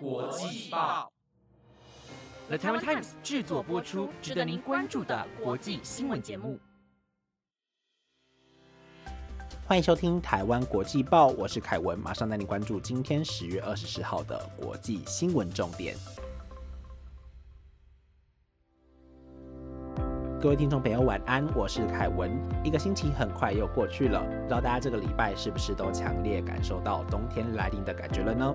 国际报，The Taiwan Times 制作播出，值得您关注的国际新闻节目。欢迎收听台湾国际报，我是凯文，马上带您关注今天十月二十四号的国际新闻重点。各位听众朋友，晚安，我是凯文。一个星期很快又过去了，不知道大家这个礼拜是不是都强烈感受到冬天来临的感觉了呢？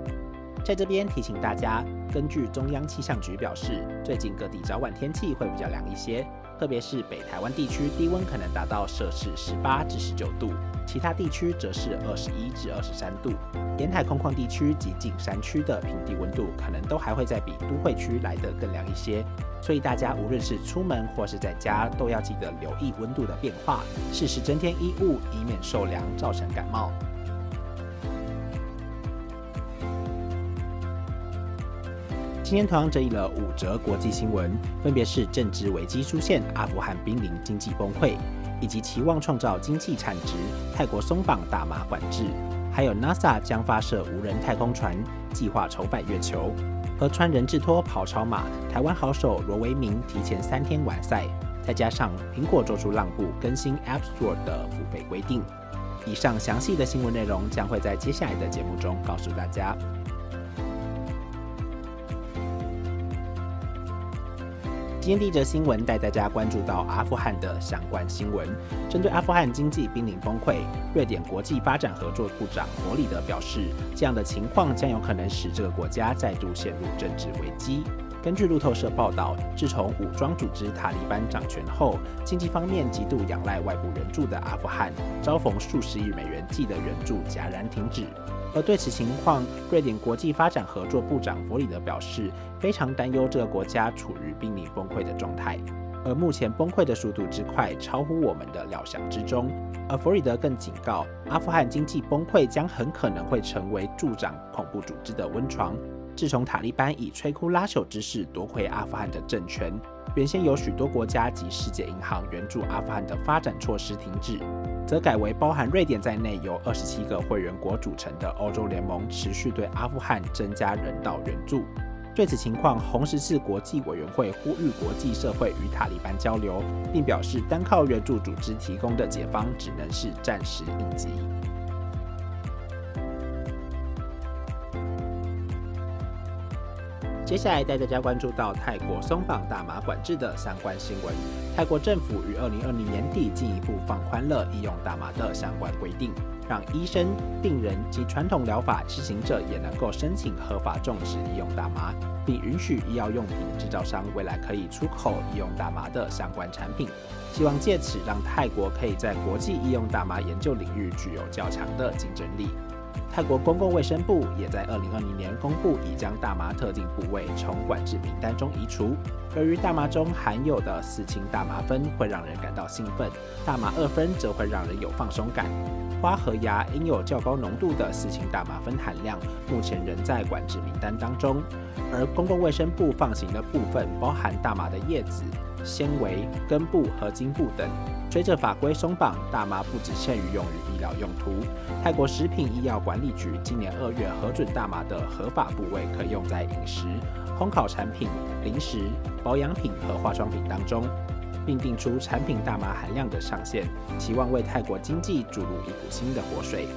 在这边提醒大家，根据中央气象局表示，最近各地早晚天气会比较凉一些，特别是北台湾地区低温可能达到摄氏十八至十九度，其他地区则是二十一至二十三度。沿海空旷地区及近山区的平地温度可能都还会再比都会区来得更凉一些，所以大家无论是出门或是在家，都要记得留意温度的变化，适时增添衣物，以免受凉造成感冒。今天同样整理了五则国际新闻，分别是政治危机出现、阿富汗濒临经济崩溃，以及期望创造经济产值、泰国松绑大麻管制，还有 NASA 将发射无人太空船，计划筹办月球，和川人智托跑超马，台湾好手罗维明提前三天完赛，再加上苹果做出让步，更新 App Store 的付费规定。以上详细的新闻内容将会在接下来的节目中告诉大家。今天第一则新闻带大家关注到阿富汗的相关新闻。针对阿富汗经济濒临崩溃，瑞典国际发展合作部长弗里德表示，这样的情况将有可能使这个国家再度陷入政治危机。根据路透社报道，自从武装组织塔利班掌权后，经济方面极度仰赖外部援助的阿富汗，遭逢数十亿美元计的援助戛然停止。而对此情况，瑞典国际发展合作部长弗里德表示，非常担忧这个国家处于濒临崩溃的状态，而目前崩溃的速度之快，超乎我们的料想之中。而弗里德更警告，阿富汗经济崩溃将很可能会成为助长恐怖组织的温床。自从塔利班以摧枯拉朽之势夺回阿富汗的政权，原先有许多国家及世界银行援助阿富汗的发展措施停止，则改为包含瑞典在内由二十七个会员国组成的欧洲联盟持续对阿富汗增加人道援助。对此情况，红十字国际委员会呼吁国际社会与塔利班交流，并表示单靠援助组织提供的解方只能是暂时应急。接下来带大家关注到泰国松绑大麻管制的相关新闻。泰国政府于二零二零年底进一步放宽了医用大麻的相关规定，让医生、病人及传统疗法执行者也能够申请合法种植医用大麻，并允许医药用品制造商未来可以出口医用大麻的相关产品，希望借此让泰国可以在国际医用大麻研究领域具有较强的竞争力。泰国公共卫生部也在二零二零年公布，已将大麻特定部位从管制名单中移除。由于大麻中含有的四氢大麻酚会让人感到兴奋，大麻二酚则会让人有放松感。花和芽应有较高浓度的四氢大麻酚含量，目前仍在管制名单当中。而公共卫生部放行的部分包含大麻的叶子、纤维、根部和茎部等。随着法规松绑，大麻不只限于用于医疗用途。泰国食品医药管理局今年二月核准大麻的合法部位可用在饮食、烘烤产品、零食、保养品和化妆品当中，并定出产品大麻含量的上限，期望为泰国经济注入一股新的活水。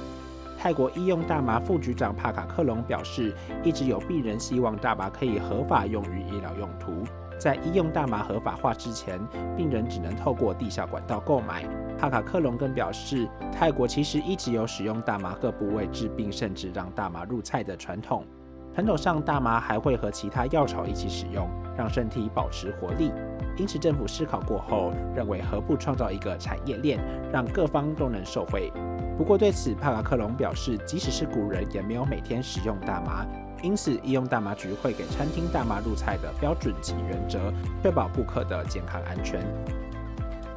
泰国医用大麻副局长帕卡克隆表示，一直有病人希望大麻可以合法用于医疗用途。在医用大麻合法化之前，病人只能透过地下管道购买。帕卡克隆更表示，泰国其实一直有使用大麻各部位治病，甚至让大麻入菜的传统。传统上，大麻还会和其他药草一起使用，让身体保持活力。因此，政府思考过后，认为何不创造一个产业链，让各方都能受惠。不过，对此帕卡克隆表示，即使是古人，也没有每天使用大麻。因此，医用大麻局会给餐厅大麻入菜的标准及原则，确保顾客的健康安全。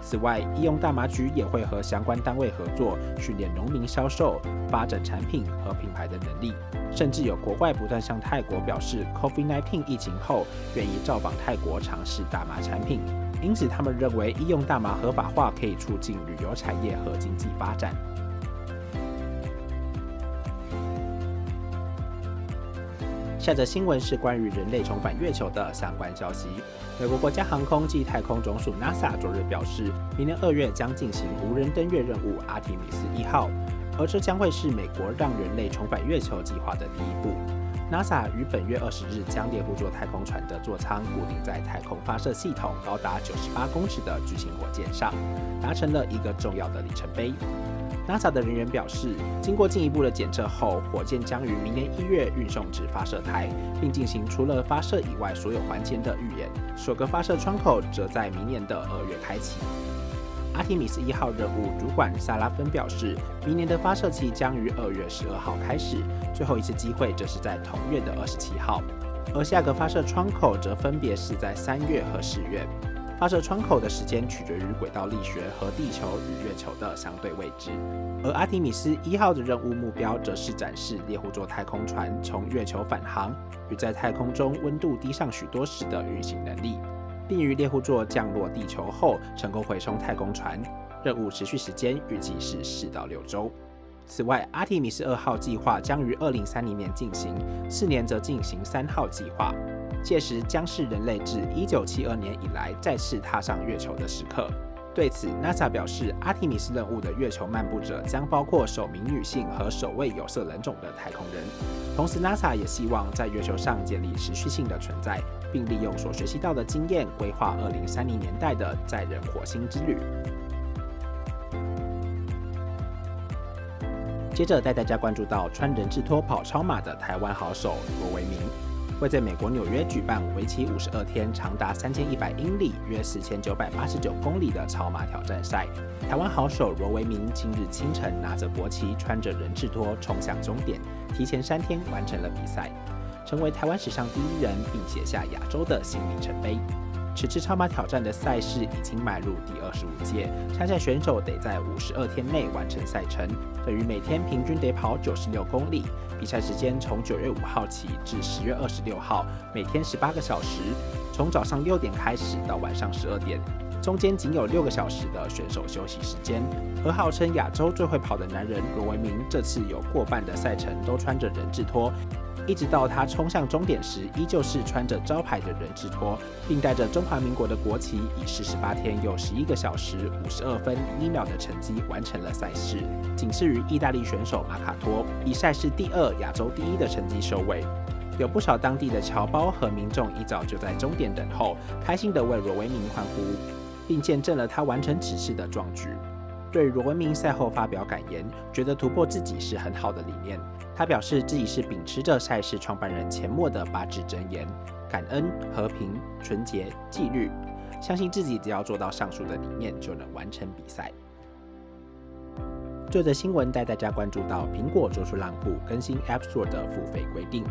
此外，医用大麻局也会和相关单位合作，训练农民销售、发展产品和品牌的能力。甚至有国外不断向泰国表示，COVID-19 疫情后愿意造访泰国尝试大麻产品。因此，他们认为医用大麻合法化可以促进旅游产业和经济发展。下则新闻是关于人类重返月球的相关消息。美国国家航空暨太空总署 NASA 昨日表示，明年二月将进行无人登月任务阿提米斯一号，而这将会是美国让人类重返月球计划的第一步。NASA 于本月二十日将猎户座太空船的座舱固定在太空发射系统高达九十八公尺的巨型火箭上，达成了一个重要的里程碑。NASA 的人员表示，经过进一步的检测后，火箭将于明年一月运送至发射台，并进行除了发射以外所有环节的预演。首个发射窗口则在明年的二月开启。阿提米斯一号任务主管萨拉芬表示，明年的发射期将于二月十二号开始，最后一次机会则是在同月的二十七号，而下个发射窗口则分别是在三月和十月。发射窗口的时间取决于轨道力学和地球与月球的相对位置。而阿提米斯一号的任务目标则是展示猎户座太空船从月球返航与在太空中温度低上许多时的运行能力。并于猎户座降落地球后成功回收太空船，任务持续时间预计是四到六周。此外，阿提米斯二号计划将于二零三零年进行，四年则进行三号计划，届时将是人类自一九七二年以来再次踏上月球的时刻。对此，NASA 表示，阿提米斯任务的月球漫步者将包括首名女性和首位有色人种的太空人。同时，NASA 也希望在月球上建立持续性的存在，并利用所学习到的经验，规划2030年代的载人火星之旅。接着带大家关注到穿人字拖跑超马的台湾好手罗维明。会在美国纽约举办为期五十二天、长达三千一百英里（约四千九百八十九公里）的超马挑战赛。台湾好手罗维明今日清晨拿着国旗，穿着人字拖冲向终点，提前三天完成了比赛，成为台湾史上第一人，并写下亚洲的新里程碑。此次超马挑战的赛事已经迈入第二十五届，参赛选手得在五十二天内完成赛程，等于每天平均得跑九十六公里。比赛时间从九月五号起至十月二十六号，每天十八个小时，从早上六点开始到晚上十二点，中间仅有六个小时的选手休息时间。而号称亚洲最会跑的男人罗维明，这次有过半的赛程都穿着人字拖。一直到他冲向终点时，依旧是穿着招牌的人字拖，并带着中华民国的国旗，以四十八天又十一个小时五十二分一秒的成绩完成了赛事，仅次于意大利选手马卡托，以赛事第二、亚洲第一的成绩收尾。有不少当地的侨胞和民众一早就在终点等候，开心地为罗维明欢呼，并见证了他完成此事的壮举。对罗文明赛后发表感言，觉得突破自己是很好的理念。他表示自己是秉持着赛事创办人钱默的八字真言：感恩、和平、纯洁、纪律，相信自己只要做到上述的理念，就能完成比赛。这则新闻带大家关注到苹果做出让步，更新 App Store 的付费规定。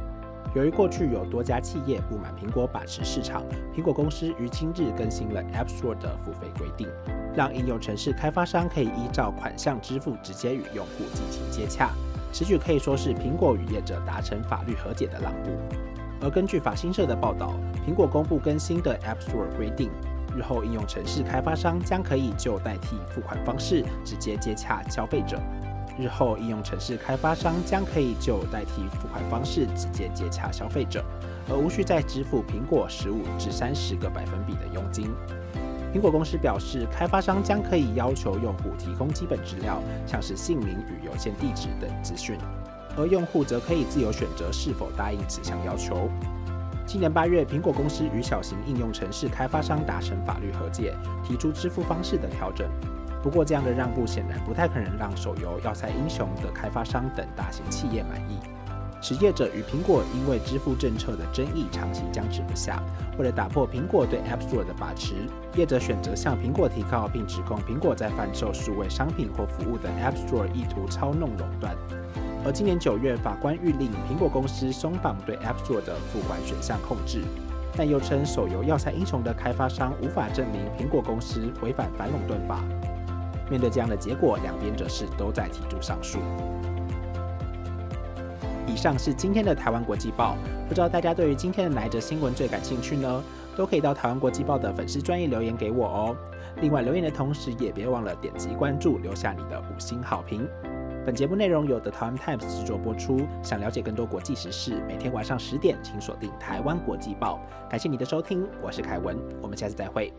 由于过去有多家企业不满苹果把持市场，苹果公司于今日更新了 App Store 的付费规定。让应用程式开发商可以依照款项支付，直接与用户进行接洽。此举可以说是苹果与业者达成法律和解的让步。而根据法新社的报道，苹果公布更新的 App Store 规定，日后应用程式开发商将可以就代替付款方式直接接洽消费者。日后应用程式开发商将可以就代替付款方式直接接洽消费者，而无需再支付苹果十五至三十个百分比的佣金。苹果公司表示，开发商将可以要求用户提供基本资料，像是姓名与邮件地址等资讯，而用户则可以自由选择是否答应此项要求。今年八月，苹果公司与小型应用程式开发商达成法律和解，提出支付方式的调整。不过，这样的让步显然不太可能让手游《要塞英雄》的开发商等大型企业满意。使业者与苹果因为支付政策的争议长期僵持不下。为了打破苹果对 App Store 的把持，业者选择向苹果提告，并指控苹果在贩售数位商品或服务的 App Store 意图操弄垄断。而今年九月，法官谕令苹果公司松绑对 App Store 的付款选项控制，但又称手游《要塞英雄》的开发商无法证明苹果公司违反反垄断法。面对这样的结果，两边则是都在提出上诉。以上是今天的台湾国际报，不知道大家对于今天的哪一则新闻最感兴趣呢？都可以到台湾国际报的粉丝专页留言给我哦。另外留言的同时，也别忘了点击关注，留下你的五星好评。本节目内容由 The Time Times 制作播出。想了解更多国际时事，每天晚上十点请锁定台湾国际报。感谢你的收听，我是凯文，我们下次再会。